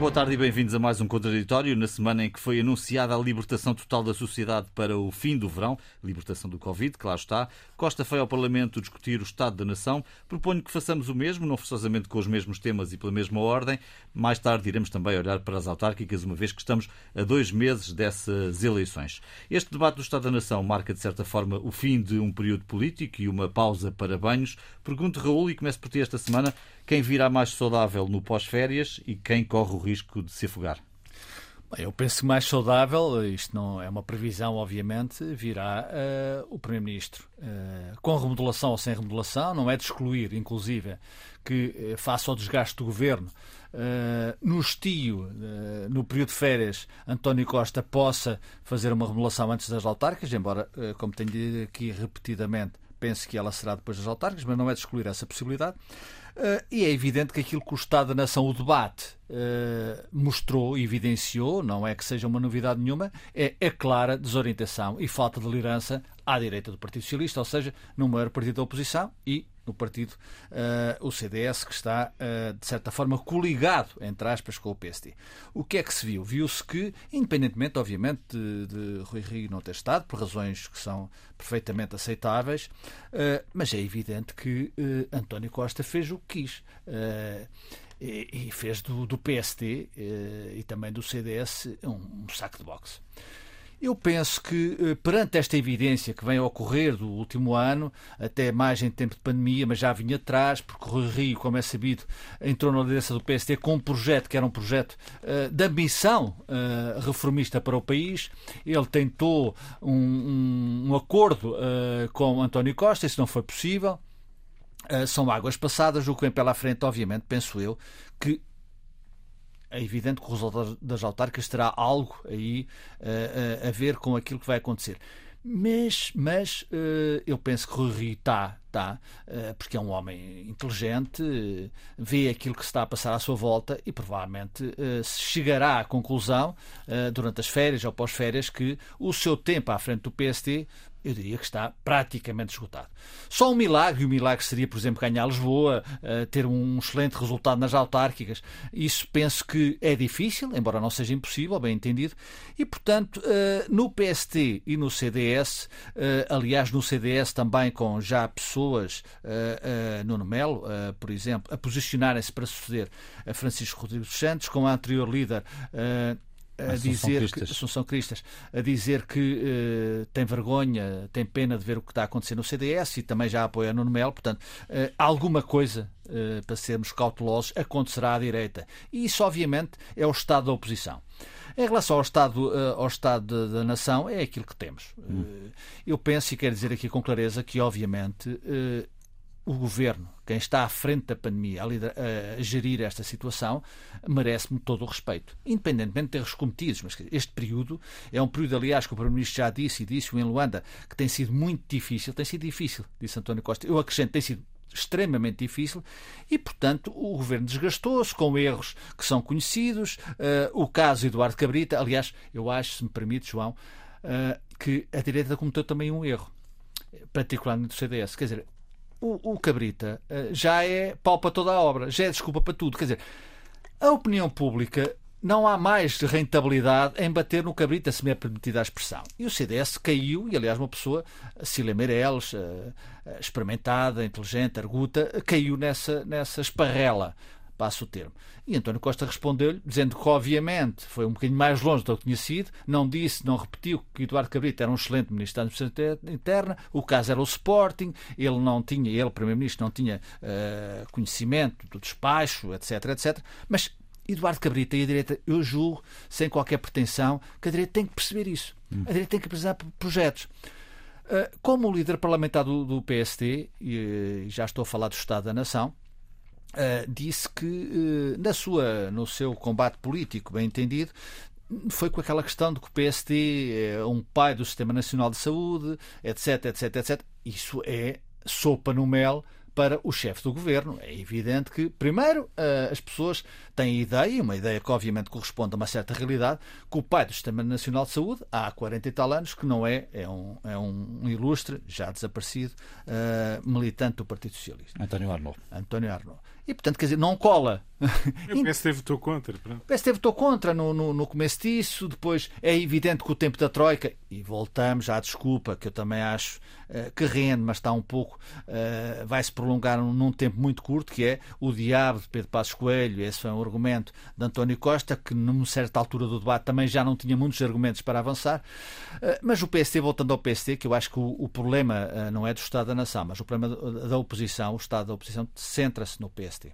Boa tarde e bem-vindos a mais um Contraditório, na semana em que foi anunciada a libertação total da sociedade para o fim do verão, libertação do Covid, lá está. Costa foi ao Parlamento discutir o Estado da Nação. Proponho que façamos o mesmo, não forçosamente com os mesmos temas e pela mesma ordem. Mais tarde iremos também olhar para as autárquicas, uma vez que estamos a dois meses dessas eleições. Este debate do Estado da Nação marca, de certa forma, o fim de um período político e uma pausa para banhos. Pergunto, Raul, e começo por ti esta semana, quem virá mais saudável no pós-férias e quem corre o risco de se afogar? Eu penso que mais saudável, isto não é uma previsão, obviamente, virá uh, o Primeiro-Ministro. Uh, com remodelação ou sem remodelação, não é de excluir, inclusive, que uh, face ao desgaste do governo, no estio, no período de férias, António Costa possa fazer uma remodelação antes das autárquicas, embora, como tenho dito aqui repetidamente, penso que ela será depois das autárquicas, mas não é de excluir essa possibilidade. Uh, e é evidente que aquilo que o Estado da Nação, o debate, uh, mostrou, evidenciou, não é que seja uma novidade nenhuma, é a clara desorientação e falta de liderança à direita do Partido Socialista, ou seja, no maior partido da oposição e no partido, uh, o CDS, que está, uh, de certa forma, coligado, entre aspas, com o PSD. O que é que se viu? Viu-se que, independentemente, obviamente, de, de Rui Rio não ter estado, por razões que são perfeitamente aceitáveis, uh, mas é evidente que António Costa fez o que quis. E, e, fez do, do PSD e também do CDS um, um saco de boxe. Eu penso que, eh, perante esta evidência que vem a ocorrer do último ano, até mais em tempo de pandemia, mas já vinha atrás, porque o Rio, como é sabido, entrou na liderança do PST com um projeto que era um projeto uh, de ambição uh, reformista para o país. Ele tentou um, um, um acordo uh, com António Costa, isso não foi possível. são águas passadas, o que vem pela frente, obviamente, penso eu, que é evidente que o resultado das autárquicas terá algo aí uh, a ver com aquilo que vai acontecer. Mas, mas uh, eu penso que Rui Rio está, tá, uh, porque é um homem inteligente, vê aquilo que se está a passar à sua volta e provavelmente chegará à conclusão, durante as férias ou pós-férias, que o seu tempo à frente do PST eu diria que está praticamente esgotado. Só um milagre, e o milagre seria, por exemplo, ganhar Lisboa, uh, ter um excelente resultado nas autárquicas. Isso penso que é difícil, embora não seja impossível, bem entendido. E, portanto, uh, no PST e no CDS, eh, aliás, no CDS também com já pessoas, Nuno Melo, por exemplo, a posicionarem-se para suceder a Francisco Rodrigues Santos, com a anterior líder a dizer Cristas. que Assunção Cristas a dizer que uh, tem vergonha, tem pena de ver o que está a acontecer no CDS e também já apoia Nuno Melo, portanto, uh, alguma coisa uh, para sermos cautelosos acontecerá à direita. E isso obviamente é o estado da oposição. Em relação ao Estado, ao estado da nação, é aquilo que temos. Hum. Eu penso e quero dizer aqui com clareza que, obviamente, o governo, quem está à frente da pandemia, a, a gerir esta situação, merece-me todo o respeito, independentemente de erros cometidos. Mas este período é um período, aliás, que o Primeiro-Ministro já disse e disse em Luanda, que tem sido muito difícil. Tem sido difícil, disse António Costa. Eu acrescento, tem sido extremamente difícil e, portanto, o governo desgastou-se com erros que são conhecidos. Uh, o caso Eduardo Cabrita, aliás, eu acho, se me permite, João, uh, que a direita cometeu também um erro, particularmente do CDS. Quer dizer, o, o Cabrita uh, já é pau para toda a obra, já é desculpa para tudo. Quer dizer, a opinião pública não há mais rentabilidade em bater no cabrita, se me é permitida a expressão. E o CDS caiu, e aliás uma pessoa, Cília Meireles, uh, experimentada, inteligente, arguta, caiu nessa, nessa esparrela passo o termo. E António Costa respondeu-lhe, dizendo que, obviamente, foi um bocadinho mais longe do que tinha sido, não disse, não repetiu que Eduardo Cabrita era um excelente ministro da Administração Interna, o caso era o Sporting, ele não tinha, ele, Primeiro-Ministro, não tinha uh, conhecimento do despacho, etc, etc, mas Eduardo Cabrita e a direita, eu julgo, sem qualquer pretensão, que a direita tem que perceber isso. Hum. A direita tem que apresentar projetos. Uh, como líder parlamentar do, do PST, e já estou a falar do Estado da Nação, Uh, disse que uh, na sua, no seu combate político, bem entendido, foi com aquela questão de que o PST é um pai do Sistema Nacional de Saúde, etc, etc, etc. Isso é sopa no mel para o chefe do governo. É evidente que, primeiro, eh, as pessoas têm ideia, uma ideia que obviamente corresponde a uma certa realidade, que o pai do Sistema Nacional de Saúde, há 40 e tal anos, que não é, é um, é um ilustre, já desaparecido, uh, militante do Partido Socialista. António Arnaud. António Arnaud. E, portanto, quer dizer, não cola. O PSD votou contra. Pronto. O PSD votou contra no, no, no, começo disso, depois é evidente que o tempo da Troika, e voltamos à desculpa, que eu também acho uh, que rende, mas está um pouco, uh, vai se prolongar num, num, tempo muito curto, que é o diabo de Pedro Passos Coelho, esse foi um argumento de António Costa, que numa certa altura do debate também já não tinha muitos argumentos para avançar, uh, mas o PSD, voltando ao PSD, que eu acho que o, o problema não é do Estado da Nação, mas o problema da oposição, o Estado da oposição centra-se no PSD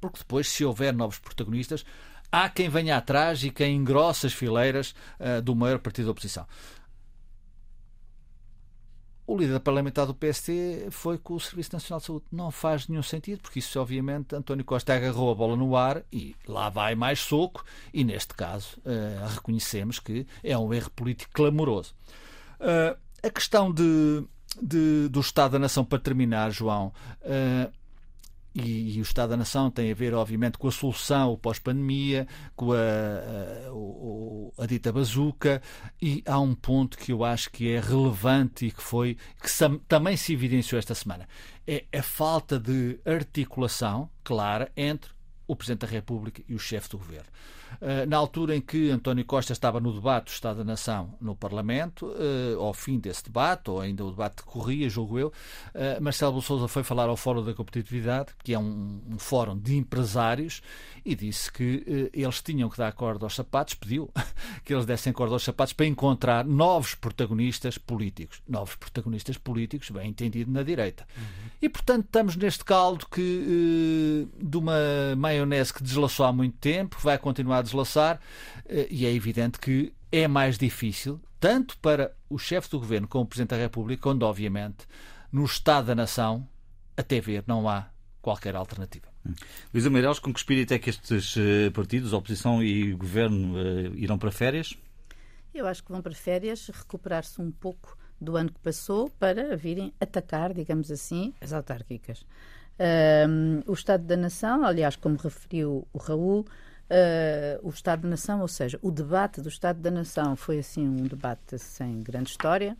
porque depois, se houver novos protagonistas, há quem venha atrás e quem engrossa as fileiras uh, do maior partido da oposição. O líder parlamentar do PST foi com o Serviço Nacional de Saúde. Não faz nenhum sentido, porque isso, obviamente, António Costa agarrou a bola no ar e lá vai mais soco, e neste caso uh, reconhecemos que é um erro político clamoroso. Uh, a questão de, de, do Estado da Nação, para terminar, João, uh, e, e, o Estado da Nação tem a ver, obviamente, com a solução pós-pandemia, com a, a, a, dita bazuca, e há um ponto que eu acho que é relevante e que foi que também se evidenciou esta semana. É a falta de articulação clara entre o Presidente da República e o chefe do governo. Eh, na altura em que António Costa estava no debate do Estado da Nação no Parlamento, eh, ao fim desse debate, ou ainda o debate corria, julgo eu, eh, Marcelo Souza foi falar ao Fórum da Competitividade, que é um, um fórum de empresários, e disse que eles tinham que dar corda aos sapatos, pediu que eles dessem corda aos sapatos para encontrar novos protagonistas políticos. Novos protagonistas políticos, bem entendido na direita. Uhum. E, portanto, estamos neste caldo que de uma maionese que deslaçou há muito tempo, vai continuar a deslaçar, eh, e é evidente que é mais difícil, tanto para o chefe do governo como o Presidente da República, quando, obviamente, no Estado da Nação, até ver, não há qualquer alternativa. Luísa Meireles, com que espírito é que estes eh, partidos, oposição e governo, eh, irão para férias? Eu acho que vão para férias recuperar-se um pouco do ano que passou para virem atacar, digamos assim, as autárquicas. Um, o Estado da Nação, aliás, como referiu o Raul, Uh, o Estado da Nação, ou seja, o debate do Estado da Nação foi assim um debate sem grande história,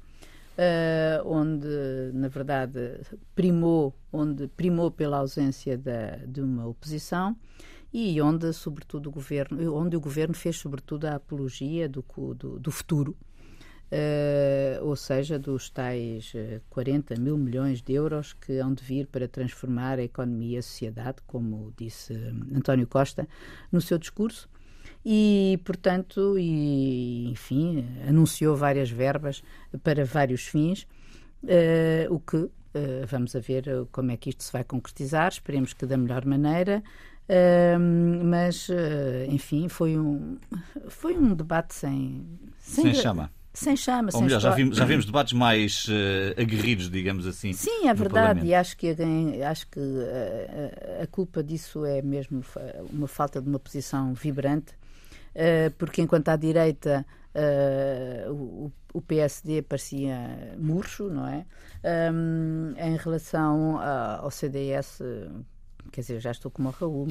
uh, onde na verdade primou, onde primou pela ausência da, de uma oposição e onde sobretudo o governo, onde o governo fez sobretudo a apologia do, do, do futuro uh, ou seja, dos tais 40 eh, mil milhões de euros que hão de vir para transformar a economia e a sociedade, como disse eh, António Costa no seu discurso. E, portanto, e, enfim, anunciou várias verbas para vários fins, uh, o que uh, vamos a ver como é que isto se vai concretizar, esperemos que da melhor maneira. Uh, mas, enfim, foi um, foi um debate sem, sem, sem chama sem chama, Ou sem melhor, já vimos, já vimos debates mais uh, aguerridos, digamos assim. Sim, é verdade, e acho que, acho que uh, a culpa disso é mesmo uma falta de uma posição vibrante, uh, porque enquanto à direita o, o, PSD parecia murcho, não é? Um, em relação ao CDS quer dizer, já estou como o Raul,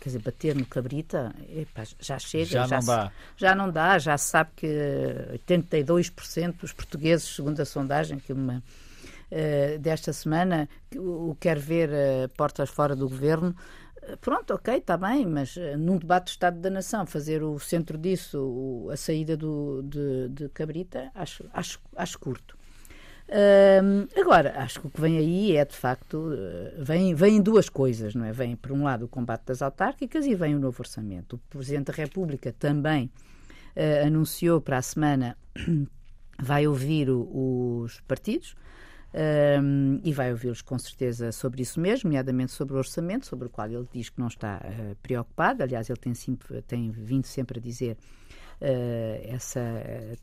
quer dizer, bater no cabrita, epa, já chega. Já, já não se, dá. Já não dá, já se sabe que 82% dos portugueses, segundo a sondagem que uma uh, desta semana, o quer ver uh, portas fora do governo, uh, Pronto, ok, está bem, mas num debate do Estado da Nação, fazer o centro disso, o, a saída do, de, de Cabrita, acho, acho, acho curto. Agora, acho que o que vem aí é, de facto, uh, vem, vem duas coisas, não é? Vem, por um lado, o combate das autárquicas e vem o novo orçamento. O Presidente da República também uh, anunciou para a semana vai ouvir o, os partidos um, e vai ouvi-los com certeza sobre isso mesmo, nomeadamente sobre o orçamento, sobre o qual ele diz que não está uh, preocupado. Aliás, ele tem, sempre, tem vindo sempre a dizer essa,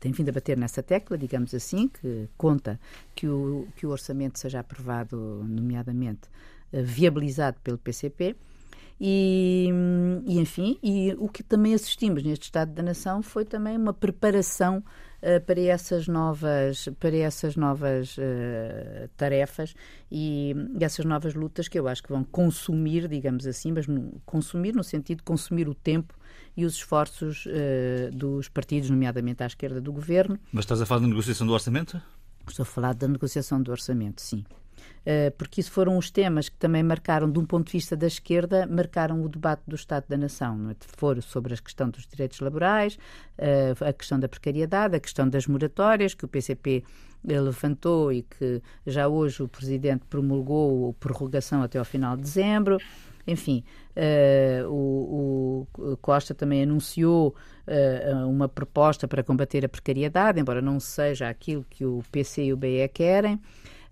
tem vindo a bater nessa tecla, digamos assim, que conta que o, que o orçamento seja aprovado, nomeadamente uh, viabilizado pelo PCP. E, e, enfim, e o que também assistimos neste Estado da Nação foi também uma preparação uh, para essas novas, para essas novas uh, tarefas e, e, essas novas lutas que eu acho que vão consumir, digamos assim, mas no, consumir no sentido de consumir o tempo e os esforços uh, dos partidos, nomeadamente à esquerda do governo. Mas estás a falar da negociação do orçamento? Estou a falar da negociação do orçamento, sim. porque isso foram os temas que também marcaram, de um ponto de vista da esquerda, marcaram o debate do Estado da Nação. Não é? Foram sobre a questão dos direitos laborais, a questão da precariedade, a questão das moratórias, que o PCP levantou e que já hoje o Presidente promulgou a prorrogação até ao final de dezembro. Enfim, uh, o, o, Costa também anunciou uh, uma proposta para combater a precariedade, embora não seja aquilo que o PC e o BE querem.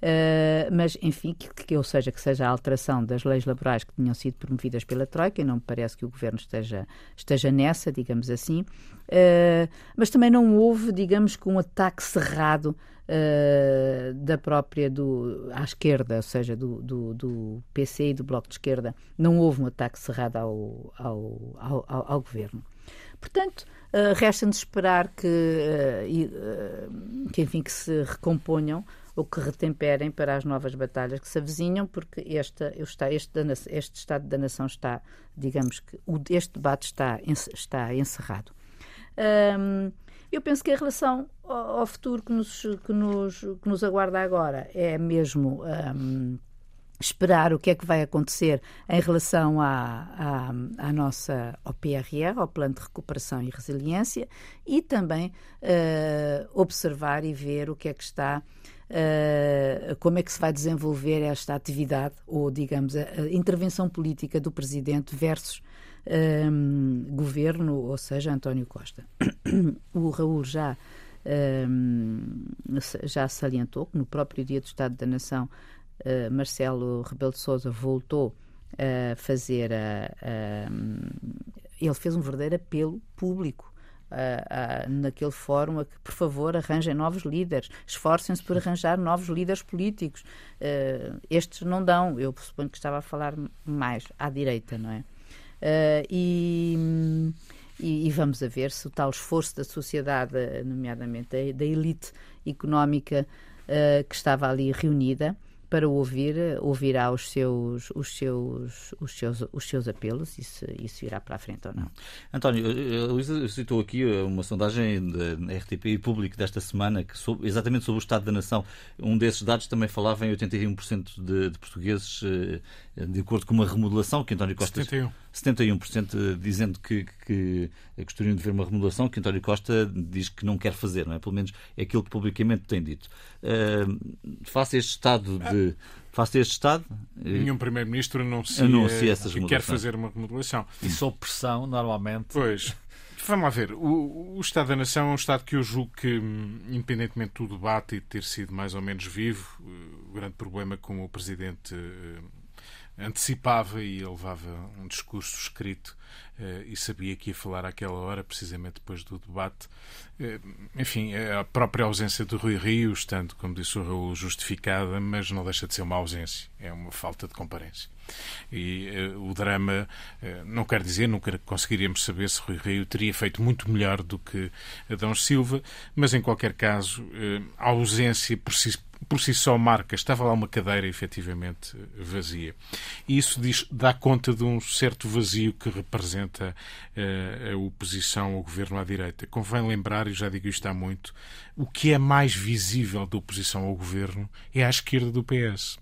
Uh, mas, enfim, que, que, ou seja, que seja a alteração das leis laborais que tinham sido promovidas pela Troika, e não me parece que o Governo esteja, esteja nessa, digamos assim, uh, mas também não houve, digamos, que um ataque cerrado uh, da própria do, à esquerda, ou seja, do, do, do, PC e do Bloco de Esquerda, não houve um ataque cerrado ao, ao, ao, ao, ao Governo. Portanto, uh, resta-nos esperar que, uh, que, enfim, que se recomponham ou que retemperem para as novas batalhas que se avizinham, porque esta, este, este Estado da Nação está, digamos que este debate está, está encerrado. Um, eu penso que em relação ao, futuro que nos, que, nos, que nos aguarda agora é mesmo. Um, esperar o que é que vai acontecer em relação à, à, à, nossa ao PRR, ao Plano de Recuperação e Resiliência, e também uh, observar e ver o que é que está Uh, como é que se vai desenvolver esta atividade, ou digamos, a, a intervenção política do Presidente versus um, governo, ou seja, António Costa. o Raul já, um, já salientou que no próprio dia do Estado da Nação, uh, Marcelo Rebelo de Sousa voltou a fazer a, a, ele fez um verdadeiro apelo público Uh, uh, naquele fórum a que, por favor, arranjem novos líderes, esforcem-se por arranjar novos líderes políticos. Uh, estes não dão, eu suponho que estava a falar mais à direita, não é? Uh, e, e, e, vamos a ver se o tal esforço da sociedade, nomeadamente da, da elite económica uh, que estava ali reunida, para ouvir, ouvirá os seus, os seus, os seus, os seus apelos e se isso irá para a frente ou não. António, a Luísa citou aqui uma sondagem da RTP Público desta semana, que sobre, exatamente sobre o Estado da Nação. Um desses dados também falava em 81% de, de portugueses eh, de acordo com uma remodelação que António Costa. 71. 71% dizendo que, que gostariam de ver uma remodelação que António Costa diz que não quer fazer, não é? Pelo menos é aquilo que publicamente tem dito. Uh, face este estado de. Face este estado. Eh, Nenhum Primeiro-Ministro anuncia, anuncia essas que quer fazer uma remodelação. E sob pressão, normalmente. Pois. Vamos lá ver. O, o, Estado da Nação é um Estado que eu julgo que, hum, independentemente do debate e de ter sido mais ou menos vivo, o grande problema com o Presidente antecipava e levava um discurso escrito uh, e sabia que ia falar àquela hora, precisamente depois do debate. Uh, enfim, a própria ausência de Rui Rio, estando, como disse o Raul, justificada, mas não deixa de ser uma ausência, é uma falta de comparência. E uh, o drama, não quer dizer, nunca conseguiríamos saber se Rui Rio teria feito muito melhor do que Adão Silva, mas em qualquer caso, a ausência por si por si só marca. Estava lá uma cadeira efetivamente vazia. E isso diz, dá conta de um certo vazio que representa uh, a oposição ao governo à direita. Convém lembrar, e já digo isto há muito, o que é mais visível da oposição ao governo é à esquerda do PS.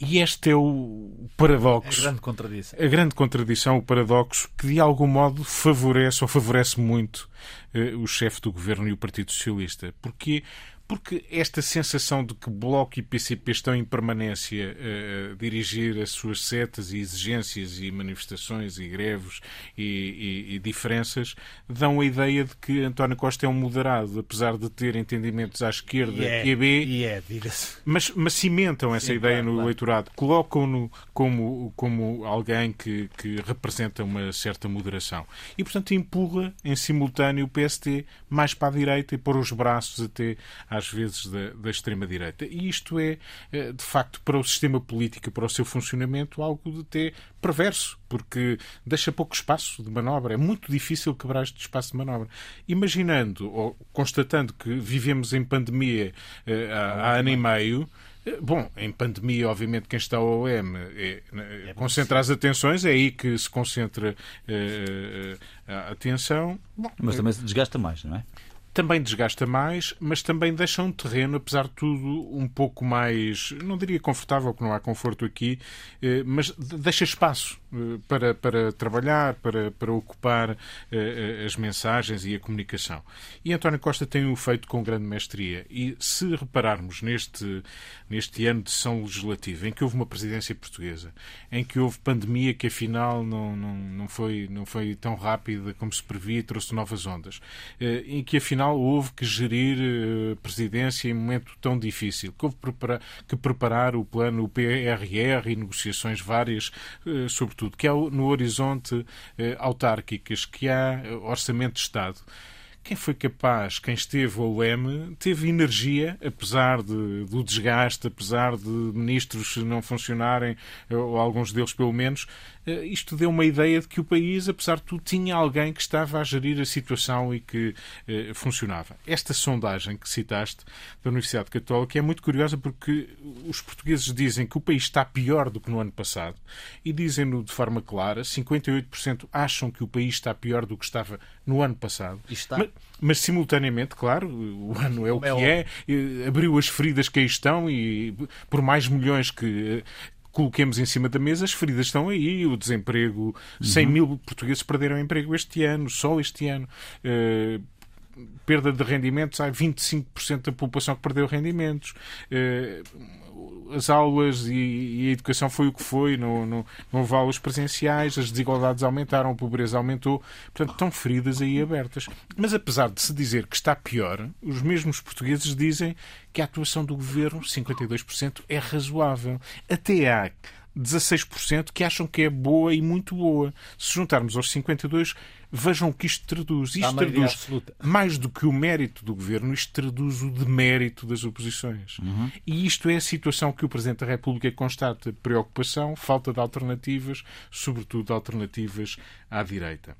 E este é o paradoxo. A grande contradição. A grande contradição, o paradoxo que de algum modo favorece ou favorece muito uh, o chefe do governo e o Partido Socialista. Porque porque esta sensação de que Bloco e PCP estão em permanência a dirigir as suas setas e exigências e manifestações e greves e, e, e, diferenças dão a ideia de que António Costa é um moderado, apesar de ter entendimentos à esquerda é, e a B, e é. Mas, mas cimentam essa Sim, ideia no eleitorado, colocam-no como, como alguém que, que representa uma certa moderação. E, portanto, empurra em simultâneo o PST mais para a direita e pôr os braços até à às vezes, da, da extrema-direita. E isto é, eh, de facto, para o sistema político, para o seu funcionamento, algo de até perverso, porque deixa pouco espaço de manobra. É muito difícil quebrar este espaço de manobra. Imaginando ou constatando que vivemos em pandemia uh, há, há ano e meio. Eh, bom, em pandemia, obviamente, quem está ao OM é, é concentra as atenções, é aí que se concentra uh, a atenção. Bom, Mas também se desgasta mais, não é? Também desgasta mais, mas também deixa um terreno, apesar de tudo, um pouco mais, não diria confortável, que não há conforto aqui, eh, mas deixa espaço para, para trabalhar, para, para ocupar eh, as mensagens e a comunicação. E António Costa tem o feito com grande mestria. E se repararmos neste, neste ano de sessão legislativa, em que houve uma presidência portuguesa, em que houve pandemia que afinal não, não, não, foi, não foi tão rápida como se previa trouxe novas ondas, em que afinal houve que gerir eh, presidência em um momento tão difícil, que houve que preparar o plano PRR e negociações várias, eh, que há no horizonte eh, autárquicas, que há orçamento de Estado. Quem foi capaz, quem esteve ao leme, teve energia, apesar de, do desgaste, apesar de ministros não funcionarem, ou alguns deles pelo menos, eh, isto deu uma ideia de que o país, apesar de tudo, tinha alguém que estava a gerir a situação e que eh, funcionava. Esta sondagem que citaste da Universidade Católica é muito curiosa porque os portugueses dizem que o país está pior do que no ano passado e dizem-no de forma clara. 58% acham que o país está pior do que estava no ano passado. Mas, mas, simultaneamente, claro, o ano é o é que é, abriu as feridas que aí estão e por mais milhões que coloquemos em cima da mesa, as feridas estão aí, o desemprego, uhum. 100 mil portugueses perderam emprego este ano, só este ano. Uh, perda de rendimentos, há 25% da população que perdeu rendimentos. Uh, as aulas e, a educação foi o que foi, não, não, não houve aulas presenciais, as desigualdades aumentaram, a pobreza aumentou, portanto, estão feridas aí abertas. Mas apesar de se dizer que está pior, os mesmos portugueses dizem que a atuação do governo, 52%, é razoável. Até há 16% que acham que é boa e muito boa. Se juntarmos aos 52%, Vejam o que isto traduz. Isto traduz absoluta. mais do que o mérito do governo, isto traduz o demérito das oposições. Uhum. E isto é a situação que o Presidente da República constata: preocupação, falta de alternativas, sobretudo alternativas à direita.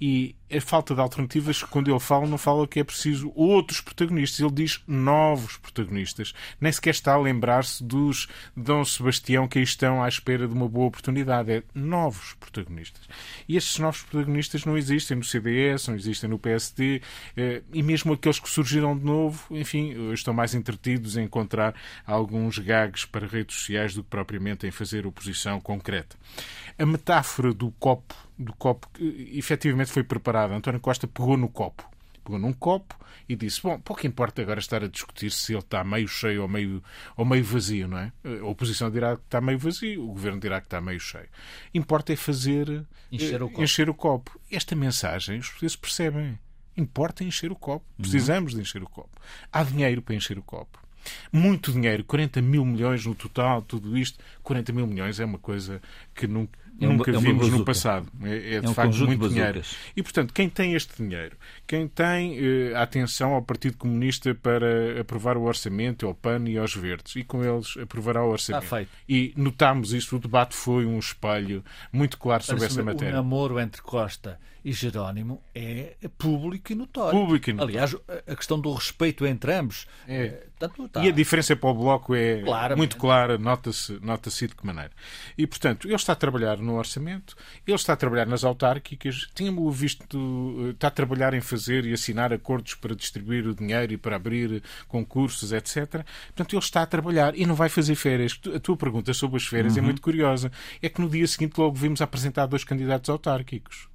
E a falta de alternativas, quando ele fala, não fala que é preciso outros protagonistas. Ele diz novos protagonistas. Nem sequer está a lembrar-se dos Dom Sebastião que aí estão à espera de uma boa oportunidade. É novos protagonistas. E estes novos protagonistas não existem no CDS, não existem no PSD, eh, e mesmo aqueles que surgiram de novo, enfim, estão mais entretidos em encontrar alguns gags para redes sociais do que propriamente em fazer oposição concreta. A metáfora do copo do copo que efetivamente foi António Costa pegou no copo. Pegou num copo e disse: Bom, pouco importa agora estar a discutir se ele está meio cheio ou meio, ou meio vazio, não é? A oposição dirá que está meio vazio, o governo dirá que está meio cheio. Importa é fazer encher o copo. Encher o copo. Esta mensagem os portugueses percebem. Importa encher o copo. Uhum. Precisamos uhum. de encher o copo. Há dinheiro para encher o copo. Muito dinheiro, 40 mil milhões no total, tudo isto. 40 mil milhões é uma coisa que nunca, é Nunca é vimos no passado. É, é de é um facto muito dinheiro. E, portanto, quem tem este dinheiro, quem tem uh, atenção ao Partido Comunista para aprovar o orçamento, ao PAN e aos Verdes, e com eles aprovará o orçamento. Está feito. E notámos isso, o debate foi um espelho muito claro sobre essa matéria. O namoro entre Costa e Jerónimo é público e notório. Público e notório. Aliás, a questão do respeito entre ambos. É. Eh, tanto, tá. E a diferença para o Bloco é muito clara, nota-se nota de que maneira. E, portanto, ele está a trabalhar no orçamento, ele está a trabalhar nas autárquicas, tínhamos visto, eh, está a trabalhar em fazer e assinar acordos para distribuir o dinheiro e para abrir concursos, etc. Portanto, ele está a trabalhar e não vai fazer férias. A tua pergunta sobre as férias é uhum. é muito curiosa. É que no dia seguinte logo vimos apresentar dois candidatos autárquicos.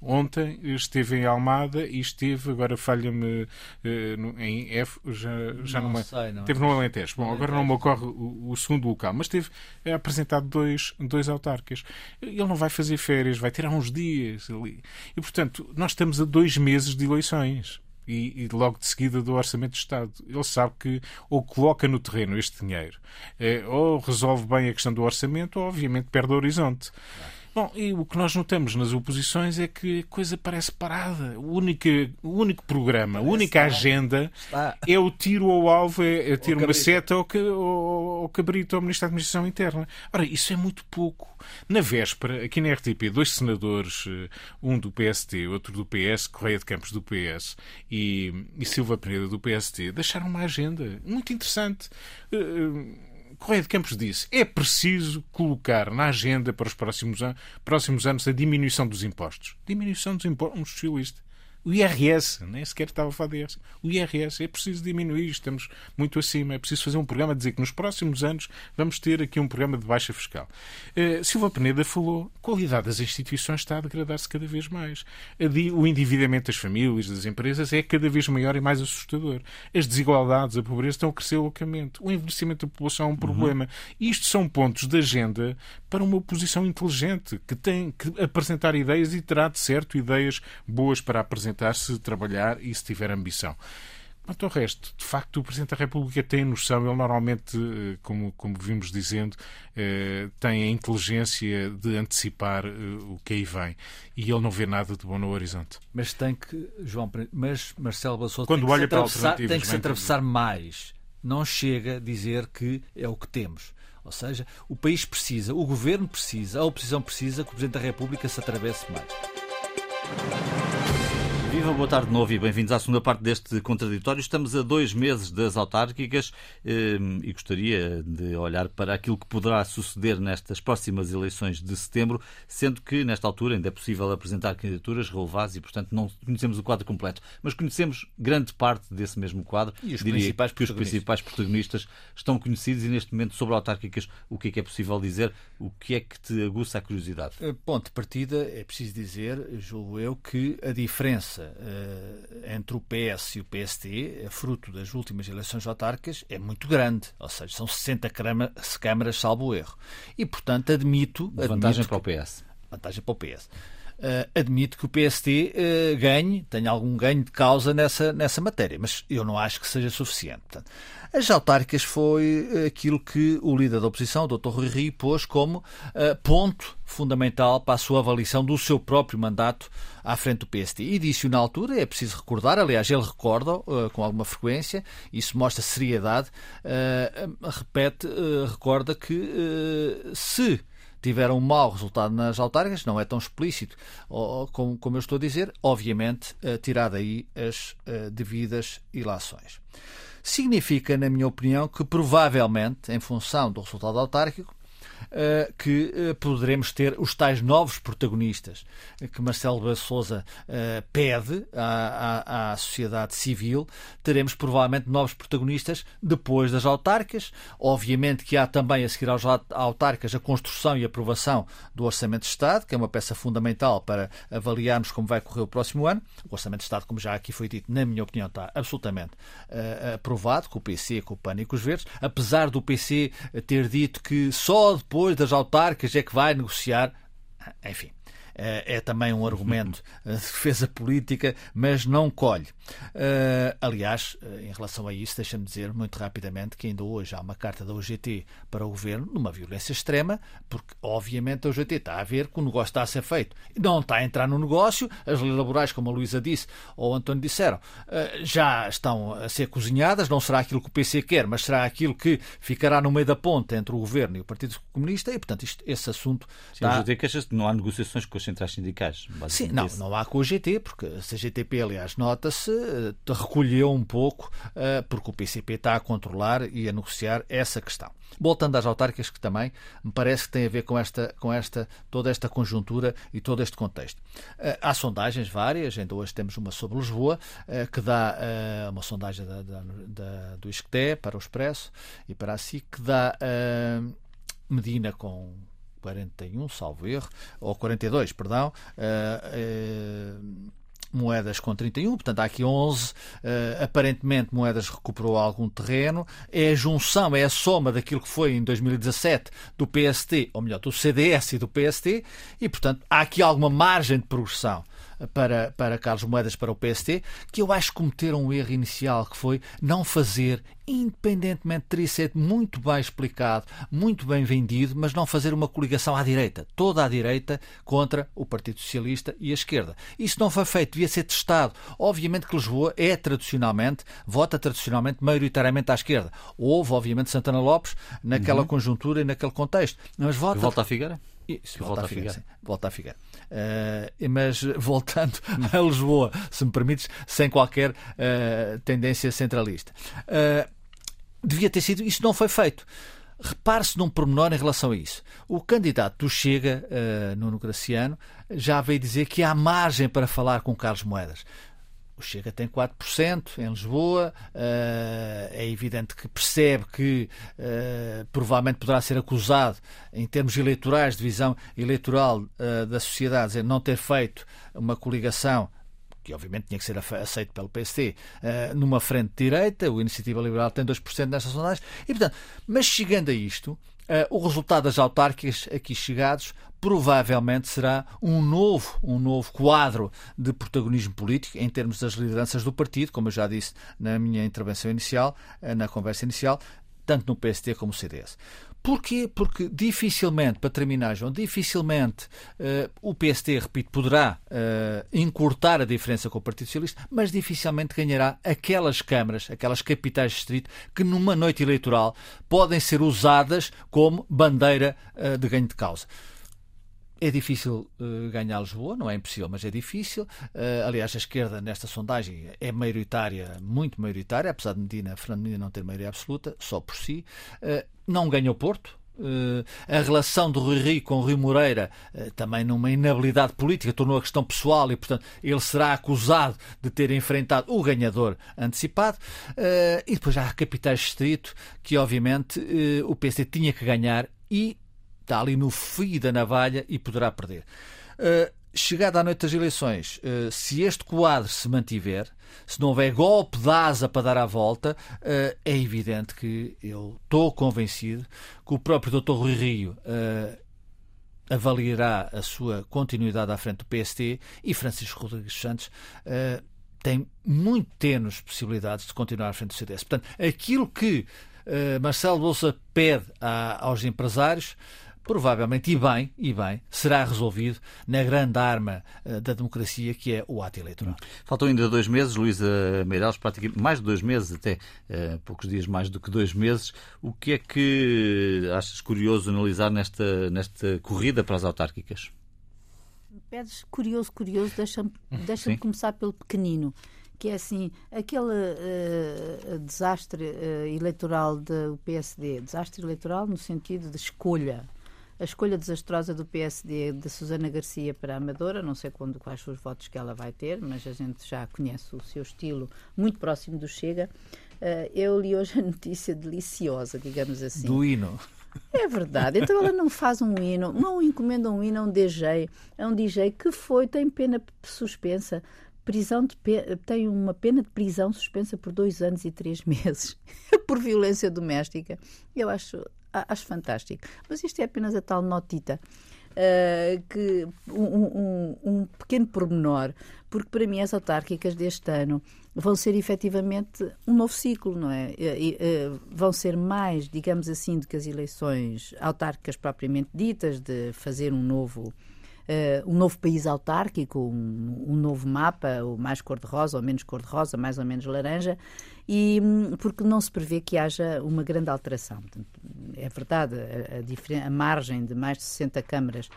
Ontem esteve em Almada e esteve, agora falha-me uh, em F, já, já não, não sei, não Esteve no Alentejo. Bom, agora não me ocorre o, o, segundo local, mas teve é, apresentado dois, dois autarcas. Ele não vai fazer férias, vai tirar uns dias ali. E, portanto, nós estamos a dois meses de eleições. E, e, logo de seguida do Orçamento de Estado. Ele sabe que ou coloca no terreno este dinheiro, é, ou resolve bem a questão do orçamento, ou obviamente perde o horizonte. Bom, e o que nós notamos nas oposições é que a coisa parece parada. O único, o único programa, a única agenda Está. é o tiro ao alvo, é, é ter uma seta ou, ou, cabrito ao Ministério da Administração Interna. Ora, isso é muito pouco. Na véspera, aqui na RTP, dois senadores, eh, um do PST, outro do PS, Correia de Campos do PS e, e Silva Pereira do PST, deixaram uma agenda muito interessante. Uh, Correia de Campos disse é preciso colocar na agenda para os próximos, an próximos anos a diminuição dos impostos. Diminuição dos impostos. Um socialista. O IRS, nem sequer estava a falar de IRS. O IRS é preciso diminuir, estamos muito acima. É preciso fazer um programa, dizer que nos próximos anos vamos ter aqui um programa de baixa fiscal. Uh, Silva Peneda falou, a qualidade das instituições está a degradar-se cada vez mais. O endividamento das famílias, das empresas, é cada vez maior e mais assustador. As desigualdades, a pobreza estão a crescer loucamente. O envelhecimento da população é um problema. Uhum. Isto são pontos de agenda para uma oposição inteligente, que tem que apresentar ideias e terá, de certo, ideias boas para apresentar se trabalhar e se tiver ambição. Quanto ao resto, de facto, o Presidente da República tem noção, ele normalmente, eh, como, como vimos dizendo, eh, tem a inteligência de antecipar eh, o que aí vem. E ele não vê nada de bom no horizonte. Mas tem que, João, mas Marcelo Bassou Quando tem, olha que para tem que se atravessar mais. Não chega a dizer que é o que temos. Ou seja, o país precisa, o governo precisa, a oposição precisa que o Presidente da República se atravesse mais. Viva, boa tarde de novo e bem-vindos à segunda parte deste contraditório. Estamos a dois meses das autárquicas ehm, e gostaria de olhar para aquilo que poderá suceder nestas próximas eleições de setembro, sendo que, nesta altura, ainda é possível apresentar candidaturas relevadas e, portanto, não conhecemos o quadro completo, mas conhecemos grande parte desse mesmo quadro. E os Diria principais que os principais protagonistas estão conhecidos e, neste momento, sobre autárquicas, o que é que é possível dizer? O que é que te aguça a curiosidade? Eh, ponto de partida, é preciso dizer, julgo eu, que a diferença diferença uh, entre o PS e o PST, é fruto das últimas eleições autárquicas, é muito grande. Ou seja, são 60 câmaras, salvo erro. E, portanto, admito. Vantagem admito para o PS. Vantagem para o PS. Uh, admito que o PST uh, ganhe, tenha algum ganho de causa nessa, nessa matéria, mas eu não acho que seja suficiente. Portanto, as autárquicas foi uh, aquilo que o líder da oposição, o Dr. Rui Rio, pôs como uh, ponto fundamental para a sua avaliação do seu próprio mandato à frente do PST. E disse-o na altura, é preciso recordar, aliás, ele recorda uh, com alguma frequência, isso mostra seriedade, repete, recorda que se tiveram um mau resultado nas autárquicas, não é tão explícito como, como eu estou a dizer, obviamente, uh, tirar daí as uh, devidas ilações. Significa, na minha opinião, que provavelmente, em função do resultado autárquico, uh, que uh, poderemos ter os tais novos protagonistas que Marcelo Souza uh, pede à, à, à, sociedade civil. Teremos provavelmente novos protagonistas depois das autárquicas. Obviamente que há também a seguir às autárquicas a construção e aprovação do Orçamento de Estado, que é uma peça fundamental para avaliarmos como vai correr o próximo ano. O Orçamento de Estado, como já aqui foi dito, na minha opinião, está absolutamente aprovado com o PC, com o PAN e com os Verdes, apesar do PC ter dito que só depois das autárquicas é que vai negociar. Enfim, é também um argumento de defesa política, mas não colhe. Uh, aliás, uh, em relação a isso, deixa-me dizer muito rapidamente que ainda hoje há uma carta da UGT para o governo numa violência extrema, porque obviamente a UGT está a ver que o negócio está a ser feito. Não está a entrar no negócio, as leis laborais, como a Luísa disse ou o António disseram, já estão a ser cozinhadas, não será aquilo que o PC quer, mas será aquilo que ficará no meio da ponta entre o governo e o Partido Comunista, e portanto isto, esse assunto. Sim, está... Que não há negociações com as centrais sindicais. Sim, não, não há com o GT, porque a CGTP, aliás, nota-se eh, recolheu um pouco, eh, porque o PCP está a controlar e a negociar essa questão. Voltando às autárquicas, que também me parece que tem a ver com, esta, com esta, toda esta conjuntura e todo este contexto. Eh, há sondagens várias, ainda hoje temos uma sobre Lisboa, que dá uma sondagem da, da, da, do ISCTE para o Expresso e para a SIC, que dá Medina com 41, salvo erro, ou 42, perdão. Uh, uh, moedas com 31, portanto há aqui 11. Uh, aparentemente, moedas recuperou algum terreno. É a junção, é a soma daquilo que foi em 2017 do PST, ou melhor, do CDS e do PST, e portanto há aqui alguma margem de progressão para, para Carlos Moedas, para o PST, que eu acho que cometeram um erro inicial, que foi não fazer, independentemente de teria sido muito bem explicado, muito bem vendido, mas não fazer uma coligação à direita, toda à direita, contra o Partido Socialista e a esquerda. Isso não foi feito, devia ser testado. Obviamente que Lisboa é tradicionalmente, vota tradicionalmente, maioritariamente à esquerda. Houve, obviamente, Santana Lopes naquela uhum. conjuntura e naquele contexto. Mas vota. volta a Figueira? Isso, volta, volta, a Figueira. Sim, volta a Figueira. Uh, mas voltando a Lisboa, se me permites, sem qualquer uh, tendência centralista. Uh, devia ter sido. Isso não foi feito. Repare-se num pormenor em relação a isso. O candidato do Chega, uh, Nuno Graciano, já veio dizer que há margem para falar com Carlos Moedas. O Chega tem 4% em Lisboa. Uh, é evidente que percebe que uh, provavelmente poderá ser acusado, em termos eleitorais, de visão eleitoral uh, da sociedade, de não ter feito uma coligação que obviamente tinha que ser aceito pelo PST, numa frente direita, o Iniciativa Liberal tem 2% nestas sondagens, e portanto, mas chegando a isto, o resultado das autárquicas aqui chegados provavelmente será um novo, um novo quadro de protagonismo político em termos das lideranças do partido, como eu já disse na minha intervenção inicial, uh, na conversa inicial, tanto no PST como no CDS. Porquê? Porque dificilmente, para terminar, João, dificilmente uh, o PST, repito, poderá uh, encurtar a diferença com o Partido Socialista, mas dificilmente ganhará aquelas câmaras, aquelas capitais de distrito, que numa noite eleitoral podem ser usadas como bandeira uh, de ganho de causa. É difícil uh, ganhar Lisboa, não é impossível, mas é difícil. Uh, aliás, a esquerda nesta sondagem é maioritária, muito maioritária, apesar de Medina, Fernando Medina não ter maioria absoluta, só por si. Uh, não ganha o Porto, a relação do Rui Rio com o Rio Moreira também numa inabilidade política tornou a questão pessoal e, portanto, ele será acusado de ter enfrentado o ganhador antecipado. E depois há capitais de distrito que, obviamente, o PC tinha que ganhar e está ali no fio da navalha e poderá perder. Uh, chegada à noite das eleições, uh, se este quadro se mantiver, se não houver golpe de asa para dar a volta, uh, é evidente que eu estou convencido que o próprio Dr. Rui Rio avaliará a sua continuidade à frente do PST e Francisco Rodrigues Santos tem muito tenos possibilidades de continuar à frente do CDS. Portanto, aquilo que Marcelo Bolsa pede a, aos empresários provavelmente, e bem, e bem, será resolvido na grande arma uh, da democracia que é o ato eleitoral. Faltam ainda dois meses, Luísa Meireles, praticamente mais de dois meses, até uh, poucos dias mais do que dois meses. O que é que achas curioso analisar nesta, nesta corrida para as autárquicas? Pedes curioso, curioso, deixa-me deixa começar pelo pequenino que é assim, aquele uh, desastre uh, eleitoral do PSD, desastre eleitoral no sentido de escolha a escolha desastrosa do PSD de Susana Garcia para a Amadora, não sei quando, quais são os votos que ela vai ter, mas a gente já conhece o seu estilo muito próximo do Chega. Uh, eu li hoje a notícia deliciosa, digamos assim. Do hino. É verdade. Então ela não faz um hino, não encomenda um hino a um DJ, a um DJ que foi, tem pena suspensa, prisão de tem uma pena de prisão suspensa por dois anos e três meses por violência doméstica. Eu acho acho fantástico. Mas isto é apenas a tal notita. Uh, que um, um, um, pequeno pormenor, porque para mim as autárquicas deste ano vão ser efetivamente um novo ciclo, não é? E, uh, vão ser mais, digamos assim, do que as eleições autárquicas propriamente ditas, de fazer um novo uh, um novo país autárquico, um, um novo mapa, ou mais cor-de-rosa ou menos cor-de-rosa, mais ou menos laranja, e hum, porque não se prevê que haja uma grande alteração. É verdade, a, a, margem de mais de 60 câmaras uh,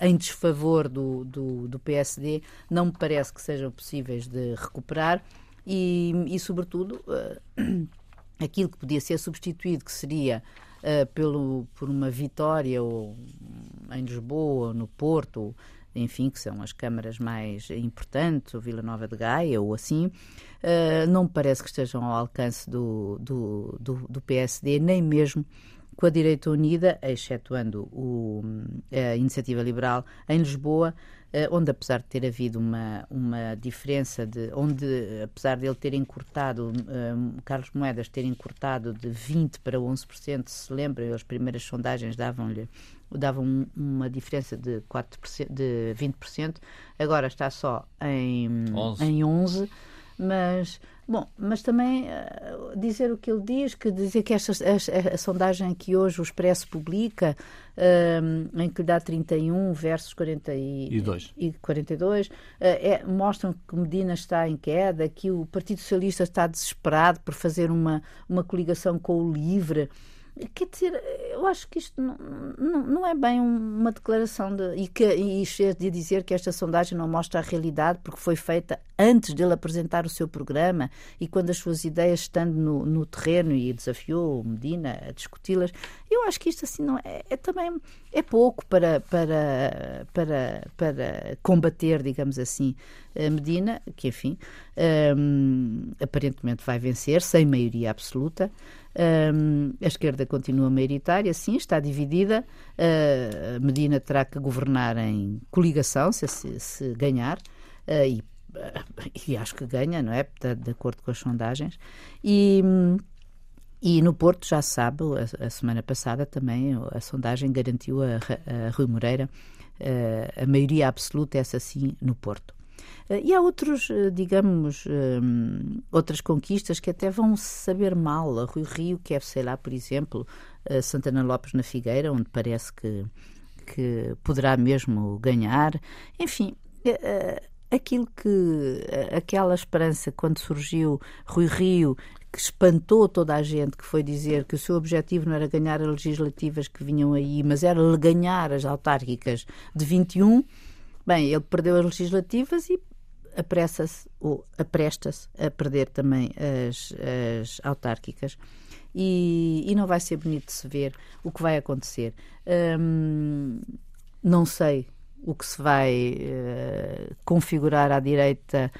em desfavor do, do, do, PSD não me parece que sejam possíveis de recuperar e, e sobretudo, uh, aquilo que podia ser substituído, que seria uh, pelo, por uma vitória ou em Lisboa, ou no Porto, enfim, que são as câmaras mais importantes, ou Vila Nova de Gaia, ou assim, uh, não me parece que estejam ao alcance do, do, do, do PSD, nem mesmo com a direita unida, excetuando o, a Iniciativa Liberal em Lisboa, eh, onde apesar de ter havido uma, uma diferença de onde apesar de ele ter encurtado um, Carlos Moedas ter encurtado de 20 para 11%, se lembram, as primeiras sondagens davam-lhe davam uma diferença de 4%, de 20%, agora está só em 11, em 11 mas Bom, mas também uh, dizer o que ele diz, que dizer que esta, a, a, sondagem que hoje o Expresso publica, uh, em que dá 31 versus 42, e, e 42 uh, é, mostram que Medina está em queda, que o Partido Socialista está desesperado por fazer uma, uma coligação com o LIVRE. Quer dizer, eu acho que isto não, não, não é bem uma declaração de, e, que, e de dizer que esta sondagem não mostra a realidade porque foi feita antes dele apresentar o seu programa e quando as suas ideias estando no, no terreno e desafiou Medina a discuti-las. Eu acho que isto assim não é, é, também é pouco para, para, para, para combater, digamos assim, a Medina, que enfim, um, aparentemente vai vencer sem maioria absoluta. Um, a esquerda continua maioritária, sim, está dividida. Uh, Medina terá que governar em coligação, se, se, se ganhar, uh, e, uh, e, acho que ganha, não é? De, de acordo com as sondagens. E. E no Porto, já sabe, a, a, semana passada também a sondagem garantiu a, a Rui Moreira a maioria absoluta, essa sim, no Porto. Eh, e há outros, eh, digamos, eh, outras conquistas que até vão saber mal. A Rui Rio, que é, sei lá, por exemplo, Santana Lopes na Figueira, onde parece que, que poderá mesmo ganhar. Enfim, aquilo que aquela esperança quando surgiu Rui Rio que espantou toda a gente, que foi dizer que o seu objetivo não era ganhar as legislativas que vinham aí, mas era ganhar as autárquicas de 21. Bem, ele perdeu as legislativas e apressa-se ou apresta-se a perder também as, as autárquicas. E, e, não vai ser bonito de se ver o que vai acontecer. Hum, não sei o que se vai uh, configurar à direita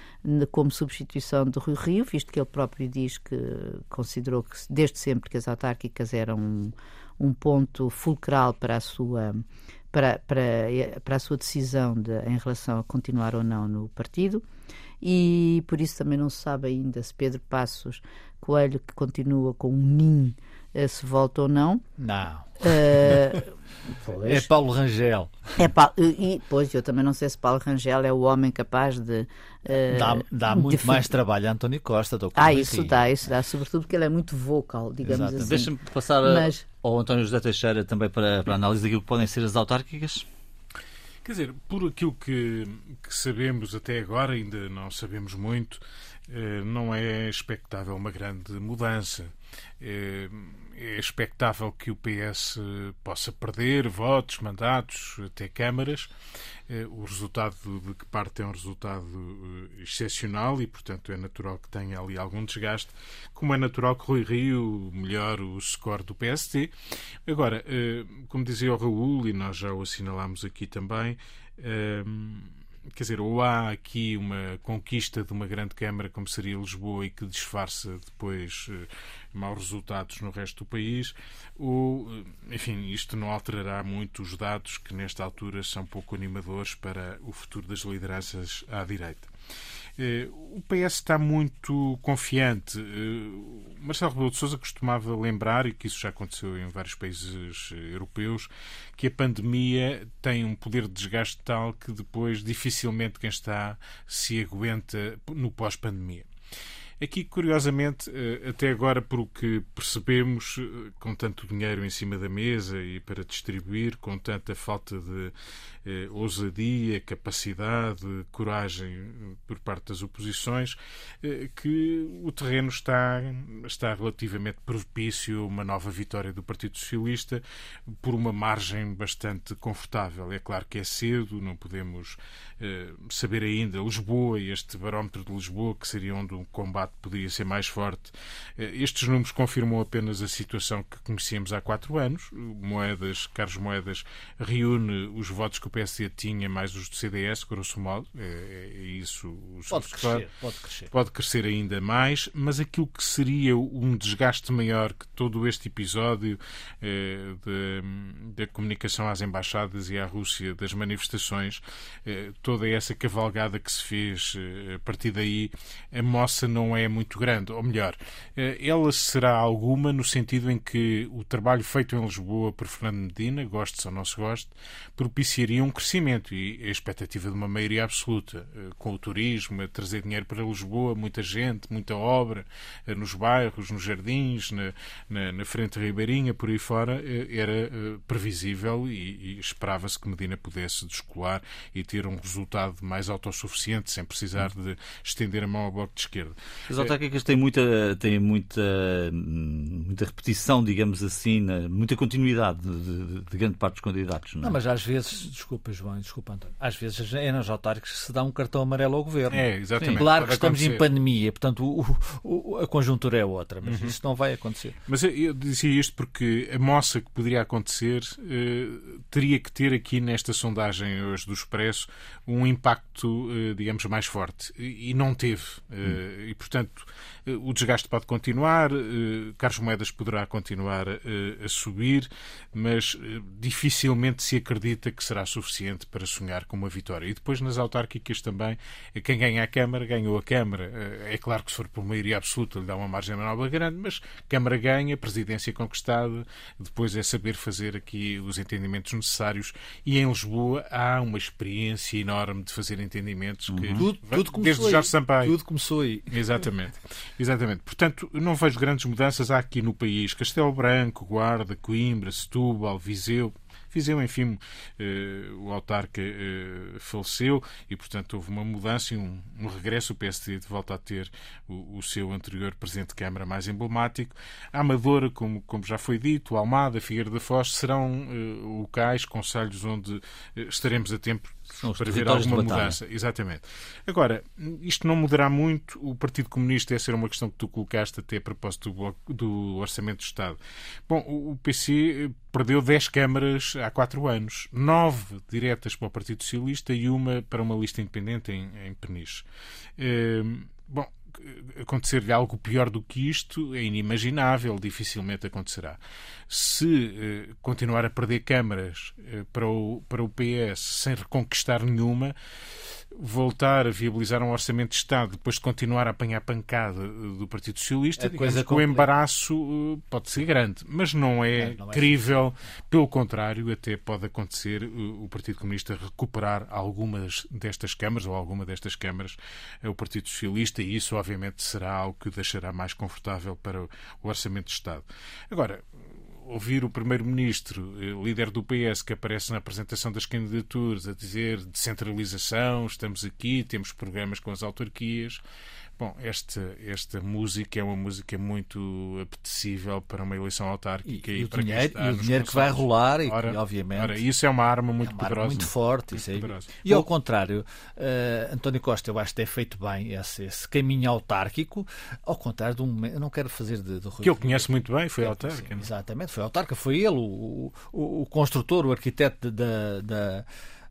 como substituição de Rui Rio, visto que ele próprio diz que considerou que desde sempre que as autárquicas eram um, um ponto fulcral para a sua para, para, para a sua decisão de, em relação a continuar ou não no partido e por isso também não se sabe ainda se Pedro Passos Coelho, que continua com um NIM, eh, se volta ou não. Não. Uh, é Paulo Rangel. É Paulo, e, pois, eu também não sei se Paulo Rangel é o homem capaz de. Uh, dá dá muito de... mais trabalho a António Costa. Ah, isso dá, isso dá, sobretudo porque ele é muito vocal, digamos Exato. assim. Deixa-me passar Mas... ao António José Teixeira também para, para análise daquilo que podem ser as autárquicas. Quer dizer, por aquilo que, que sabemos até agora, ainda não sabemos muito, eh, não é expectável uma grande mudança. Eh, é expectável que o PS possa perder votos, mandatos, até câmaras. Eh, o resultado de que parte é um resultado excepcional e, portanto, é natural que tenha ali algum desgaste, como é natural que Rui Rio melhore o score do PST. Agora, como dizia o Raul, e nós já o assinalámos aqui também, quer dizer, ou há aqui uma conquista de uma grande Câmara como seria Lisboa e que disfarça depois eh, maus resultados no resto do país, ou, eh, enfim, isto não alterará muito os dados que nesta altura são pouco animadores para o futuro das lideranças à direita. Eh, o PS está muito confiante. Eh, Marcelo Rebelo de Sousa costumava lembrar, e que isso já aconteceu em vários países eh, europeus, que a pandemia tem um poder de desgaste tal que depois dificilmente quem está se aguenta no pós-pandemia. Aqui, curiosamente, até agora, por o que percebemos, com tanto dinheiro em cima da mesa e para distribuir, com tanta falta de eh, ousadia, capacidade, coragem por parte das oposições, eh, que o terreno está, está relativamente propício a uma nova vitória do Partido Socialista por uma margem bastante confortável. É claro que é cedo, não podemos eh, saber ainda Lisboa e este barómetro de Lisboa, que seria onde o combate poderia ser mais forte. Eh, estes números confirmam apenas a situação que conhecíamos há quatro anos. Moedas, Carlos Moedas reúne os votos que o PSD tinha mais os do CDS, grosso modo. É, é isso. Pode crescer, pode crescer. Pode crescer ainda mais, mas aquilo que seria um desgaste maior que todo este episódio eh, da comunicação às embaixadas e à Rússia, das manifestações, eh, toda essa cavalgada que se fez eh, a partir daí, a moça não é muito grande. Ou melhor, ela será alguma no sentido em que o trabalho feito em Lisboa por Fernando Medina, goste ou não se goste, propiciaria um crescimento e a expectativa de uma maioria absoluta, eh, com o turismo, a trazer dinheiro para Lisboa, muita gente, muita obra, nos bairros, nos jardins, na, na, na frente ribeirinha, por aí fora, era previsível e, e esperava-se que Medina pudesse descolar e ter um resultado resultado mais autossuficiente, sem precisar de estender a mão ao Bloco de Esquerda. As autárquicas têm muita, têm muita, muita repetição, digamos assim, muita continuidade de, de, grande parte dos candidatos. Não, é? não, mas às vezes, desculpa João, desculpa António, às vezes é nas autárquicas que se dá um cartão amarelo ao governo. É, exatamente. Sim, claro que estamos acontecer. em pandemia, portanto o, o, a conjuntura é outra, mas uhum. isso não vai acontecer. Mas eu, eu dizia isto porque a moça que poderia acontecer uh, teria que ter aqui nesta sondagem hoje do Expresso um impacto, uh, digamos, mais forte. E, e não teve. Uh, e, portanto, o desgaste pode continuar, Carlos Moedas poderá continuar a subir, mas dificilmente se acredita que será suficiente para sonhar com uma vitória. E depois nas autárquicas também, quem ganha a Câmara ganhou a Câmara. É claro que se for por maioria absoluta lhe dá uma margem de manobra grande, mas Câmara ganha, presidência conquistada, depois é saber fazer aqui os entendimentos necessários e em Lisboa há uma experiência enorme de fazer entendimentos que uhum. tudo, tudo desde Jorge Sampaio. Tudo começou aí. Exatamente. Exatamente. Portanto, não vejo grandes mudanças há aqui no país. Castelo Branco, Guarda, Coimbra, Setúbal, Viseu, Viseu, enfim, eh, o autarca eh, faleceu e, portanto, houve uma mudança e um, um regresso. O PSD volta a ter o, o, seu anterior presidente de Câmara mais emblemático. A Amadora, como, como já foi dito, Almada, Figueira da Foz serão eh, locais, conselhos onde estaremos a tempo para ver alguma mudança. Exatamente. Agora, isto não mudará muito. O Partido Comunista, essa era uma questão que tu colocaste até a propósito do, do Orçamento do Estado. Bom, o PC perdeu 10 câmaras há 4 anos, 9 diretas para o Partido Socialista e uma para uma lista independente em, em Peniche. Ehm, bom, acontecer-lhe algo pior do que isto é inimaginável, dificilmente acontecerá. Se eh, continuar a perder câmaras eh, para, o, para o PS sem reconquistar nenhuma, voltar a viabilizar um orçamento de Estado depois de continuar a apanhar pancada do Partido Socialista, digamos que o embaraço uh, pode ser grande, mas não é, não é crível. Pelo contrário, até pode acontecer uh, o Partido Comunista recuperar algumas destas câmaras ou alguma destas câmaras o Partido Socialista e isso obviamente será algo que o deixará mais confortável para o orçamento de Estado. Agora, ouvir o primeiro-ministro, eh, líder do PS, que aparece na apresentação das candidaturas, a dizer descentralização, estamos aqui, temos programas com as autarquias. Bom, esta, esta música é uma música muito apetecível para uma eleição autárquica. E, e, e o, dinheiro, e o dinheiro que vai rolar, e ora, que, obviamente. Ora, isso é uma arma muito é uma poderosa. Arma muito forte. Muito isso é, e ao contrário, uh, António Costa, eu acho que tem feito bem esse, esse caminho autárquico, ao contrário de um. Eu não quero fazer de. de que eu conheço muito bem, foi. É? Exatamente, foi autarca, foi ele, o, o, o construtor, o arquiteto da.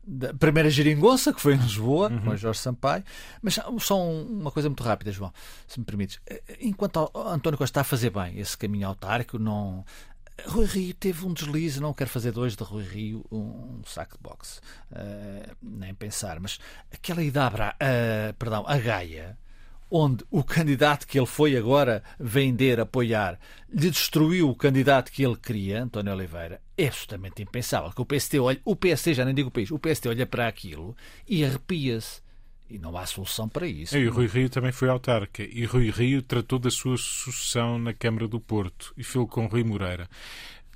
Da primeira geringonça, que foi em Lisboa, uhum. com o Jorge Sampaio. Mas só uma coisa muito rápida, João, se me permites. Enquanto António Costa está a fazer bem esse caminho autárquico, não. Rui Rio teve um deslize, não quero fazer dois de Rui Rio, um saco de boxe, uh, nem pensar, mas aquela ida uh, perdão, a Gaia, onde o candidato que ele foi agora vender, apoiar, lhe destruiu o candidato que ele queria, António Oliveira, é absolutamente impensável. Que o PST olha, o PST, já nem digo o país, o PST olha para aquilo e arrepia-se. E não há solução para isso. E o Rui Rio também foi autarca. E Rui Rio tratou da sua sucessão na Câmara do Porto e fez com Rui Moreira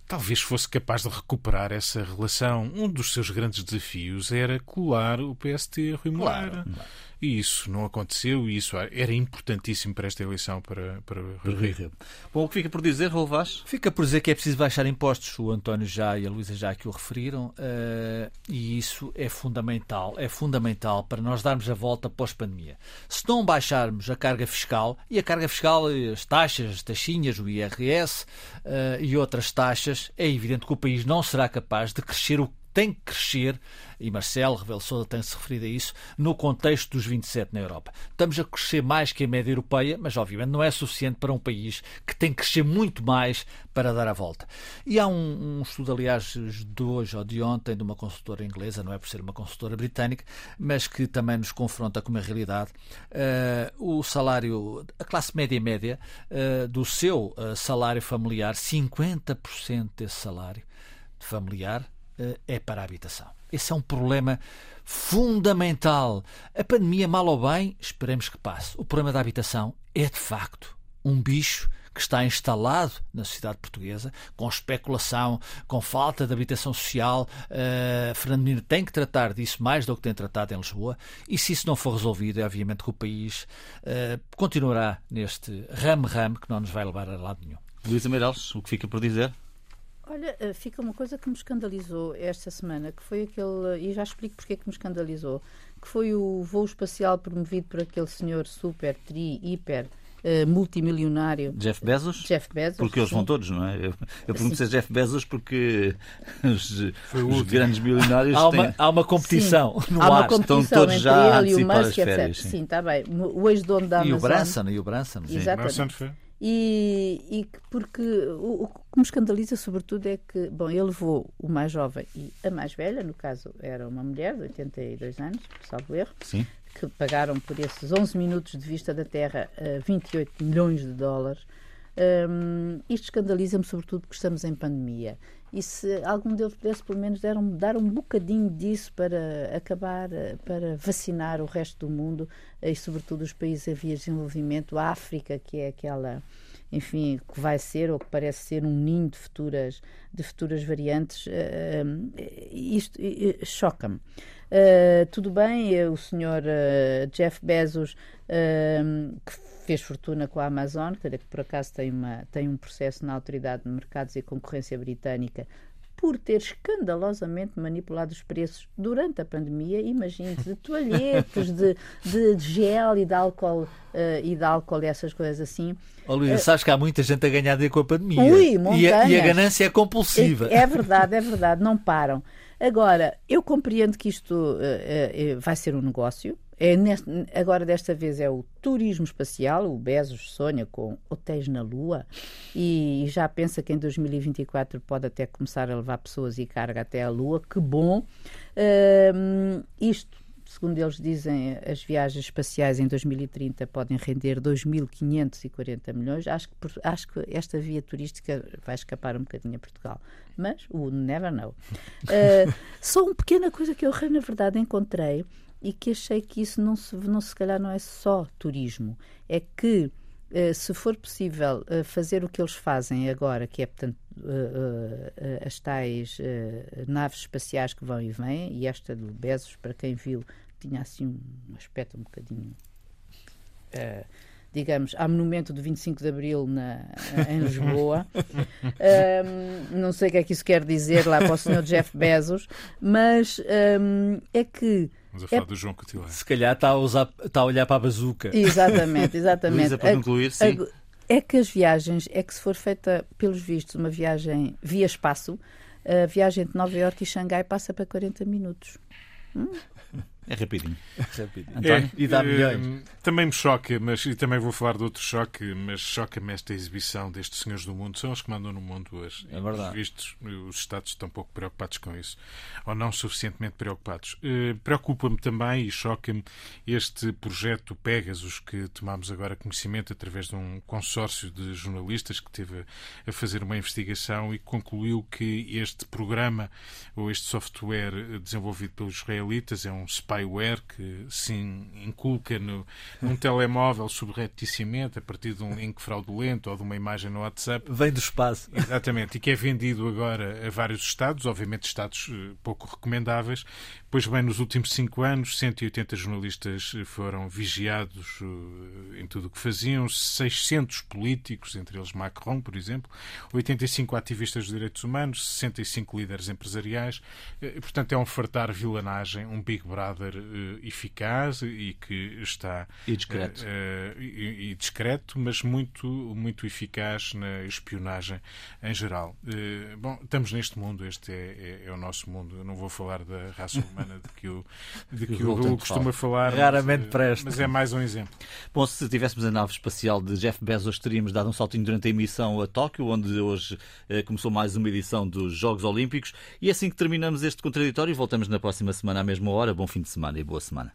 talvez fosse capaz de recuperar essa relação. Um dos seus grandes desafios era colar o PST a Rui Moreira. Claro. E isso não aconteceu e isso era importantíssimo para esta eleição para, para Rui Rio. Bom, o que fica por dizer, Raul Vaz? Fica por dizer que é preciso baixar impostos. O António já e a Luísa já que o referiram uh, e isso é fundamental. É fundamental para nós darmos a volta pós-pandemia. Se não baixarmos a carga fiscal, e a carga fiscal, as taxas, as taxinhas, o IRS uh, e outras taxas, é evidente que o país não será capaz de crescer o tem que crescer, e Marcelo Rebelo Sousa tem-se referido a isso, no contexto dos 27 na Europa. Estamos a crescer mais que a média europeia, mas obviamente não é suficiente para um país que tem que crescer muito mais para dar a volta. E há um, um estudo, aliás, de hoje ou de ontem, de uma consultora inglesa, não é por ser uma consultora britânica, mas que também nos confronta com uma realidade. Uh, o salário, a classe média-média, uh, do seu uh, salário familiar, 50% desse salário familiar eh, é para a habitação. Esse é um problema fundamental. A pandemia, mal ou bem, esperemos que passe. O problema da habitação é, de facto, um bicho que está instalado na sociedade portuguesa, com especulação, com falta de habitação social. Uh, Fernando Menino tem que tratar disso mais do que tem tratado em Lisboa, e se isso não for resolvido, é obviamente que o país uh, continuará neste rame-rame que não nos vai levar a lado nenhum. Luísa Meireles, o que fica por dizer? Olha, eh, fica uma coisa que me escandalizou esta semana, que foi aquele, e já explico porque é que me escandalizou, que foi o voo espacial promovido por aquele senhor super, tri, hiper, uh, multimilionário. Jeff Bezos? Jeff Bezos. Porque eles vão todos, não é? Eu, eu pergunto se é Jeff Bezos porque os, os grandes milionários há têm... uma, há uma competição sim. no há ar. Uma competição Estão todos já ele e o Musk, férias, etc. Sim, está bem. O ex-dono da Amazon. E o Branson, e o Branson. Sim. Exatamente. E, e porque o, o, que me escandaliza, sobretudo, é que, bom, ele levou o mais jovem e a mais velha, no caso era uma mulher de 82 anos, salvo erro, Sim. que pagaram por esses 11 minutos de vista da Terra uh, 28 milhões de dólares. Um, isto escandaliza-me, sobretudo, porque estamos em pandemia. E se algum deles pudesse, pelo menos, dar um, dar um bocadinho disso para acabar, para vacinar o resto do mundo e, sobretudo, os países em vias de desenvolvimento, a África, que é aquela, enfim, que vai ser ou que parece ser um ninho de futuras, de futuras variantes, uh, isto uh, choca-me. Uh, tudo bem, o senhor Jeff Bezos, que fez fortuna com a Amazon, que por acaso tem, uma, tem um processo na Autoridade de Mercados e Concorrência Britânica por ter escandalosamente manipulado os preços durante a pandemia, imagine de toalhetes, de, de, gel e de álcool uh, e de álcool e essas coisas assim. Oh, Luísa, uh, sabes que há muita gente a ganhar dinheiro com a pandemia. Ui, e, a, e a ganância é compulsiva. É, é verdade, é verdade, não param. Agora, eu compreendo que isto uh, vai ser um negócio, é neste, agora, desta vez, é o turismo espacial. O Bezos sonha com hotéis na Lua e, e já pensa que em 2024 pode até começar a levar pessoas e carga até a Lua. Que bom! Uh, isto segundo eles dizem, as viagens espaciais em 2030 podem render 2.540 milhões. Acho que, acho que esta via turística vai escapar um bocadinho a Portugal. Mas o never know. Uh, só uma pequena coisa que eu, na verdade, encontrei e que achei que isso não se, não, se calhar não é só turismo, é que Uh, se for possível uh, fazer o que eles fazem agora, que é, portanto, uh, as tais naves espaciais que vão e vêm, e esta do Bezos, para quem viu, tinha assim um aspecto um bocadinho. digamos, há monumento do 25 de Abril na, em Lisboa. um, não sei o que é que isso quer dizer lá para o senhor Jeff Bezos, mas um, é que Estamos a falar é... do João Coutinho. Se calhar está a, usar, está a olhar para a bazuca. Exatamente, exatamente. Luísa, para concluir, sim. É que as viagens, é que se for feita, pelos vistos, uma viagem via espaço, a viagem de Nova Iorque e Xangai passa para 40 minutos. Hum? É rapidinho. Rapidinho. António, é, e dá milhões. também me choca, mas e também vou falar de outro choque, mas choca-me esta exibição destes senhores do mundo. São os que mandam no mundo hoje. É verdade. Os vistos, os Estados estão pouco preocupados com isso. Ou não suficientemente preocupados. Uh, Preocupa-me também e choca-me este projeto Pegasus que tomámos agora conhecimento através de um consórcio de jornalistas que teve a fazer uma investigação e concluiu que este programa ou este software desenvolvido pelos israelitas é um spy spyware que se inculca no, num telemóvel subrepticiamente a partir de um link fraudulento ou de uma imagem no WhatsApp. Vem do espaço. Exatamente, e que é vendido agora a vários Estados, obviamente Estados eh, pouco recomendáveis. Pois bem, nos últimos cinco anos, 180 jornalistas foram vigiados eh, em tudo o que faziam, 600 políticos, entre eles Macron, por exemplo, 85 ativistas dos direitos humanos, 65 líderes empresariais. Eh, portanto, é um fartar vilanagem, um Big Brother uh, eficaz e que está e discreto, uh, e, e, discreto, mas muito muito eficaz na espionagem em geral. Uh, bom, estamos neste mundo, este é, é, é, o nosso mundo. Eu não vou falar da raça humana de que o de que o costuma falar, raramente mas, presta, mas é mais um exemplo. Bom, se tivéssemos a nave espacial de Jeff Bezos, teríamos dado um saltinho durante a emissão a Tóquio, onde hoje começou mais uma edição dos Jogos Olímpicos. E é assim que terminamos este contraditório. Voltamos na próxima semana à mesma hora. Bom fim de semana Osman Ebu Osman'a.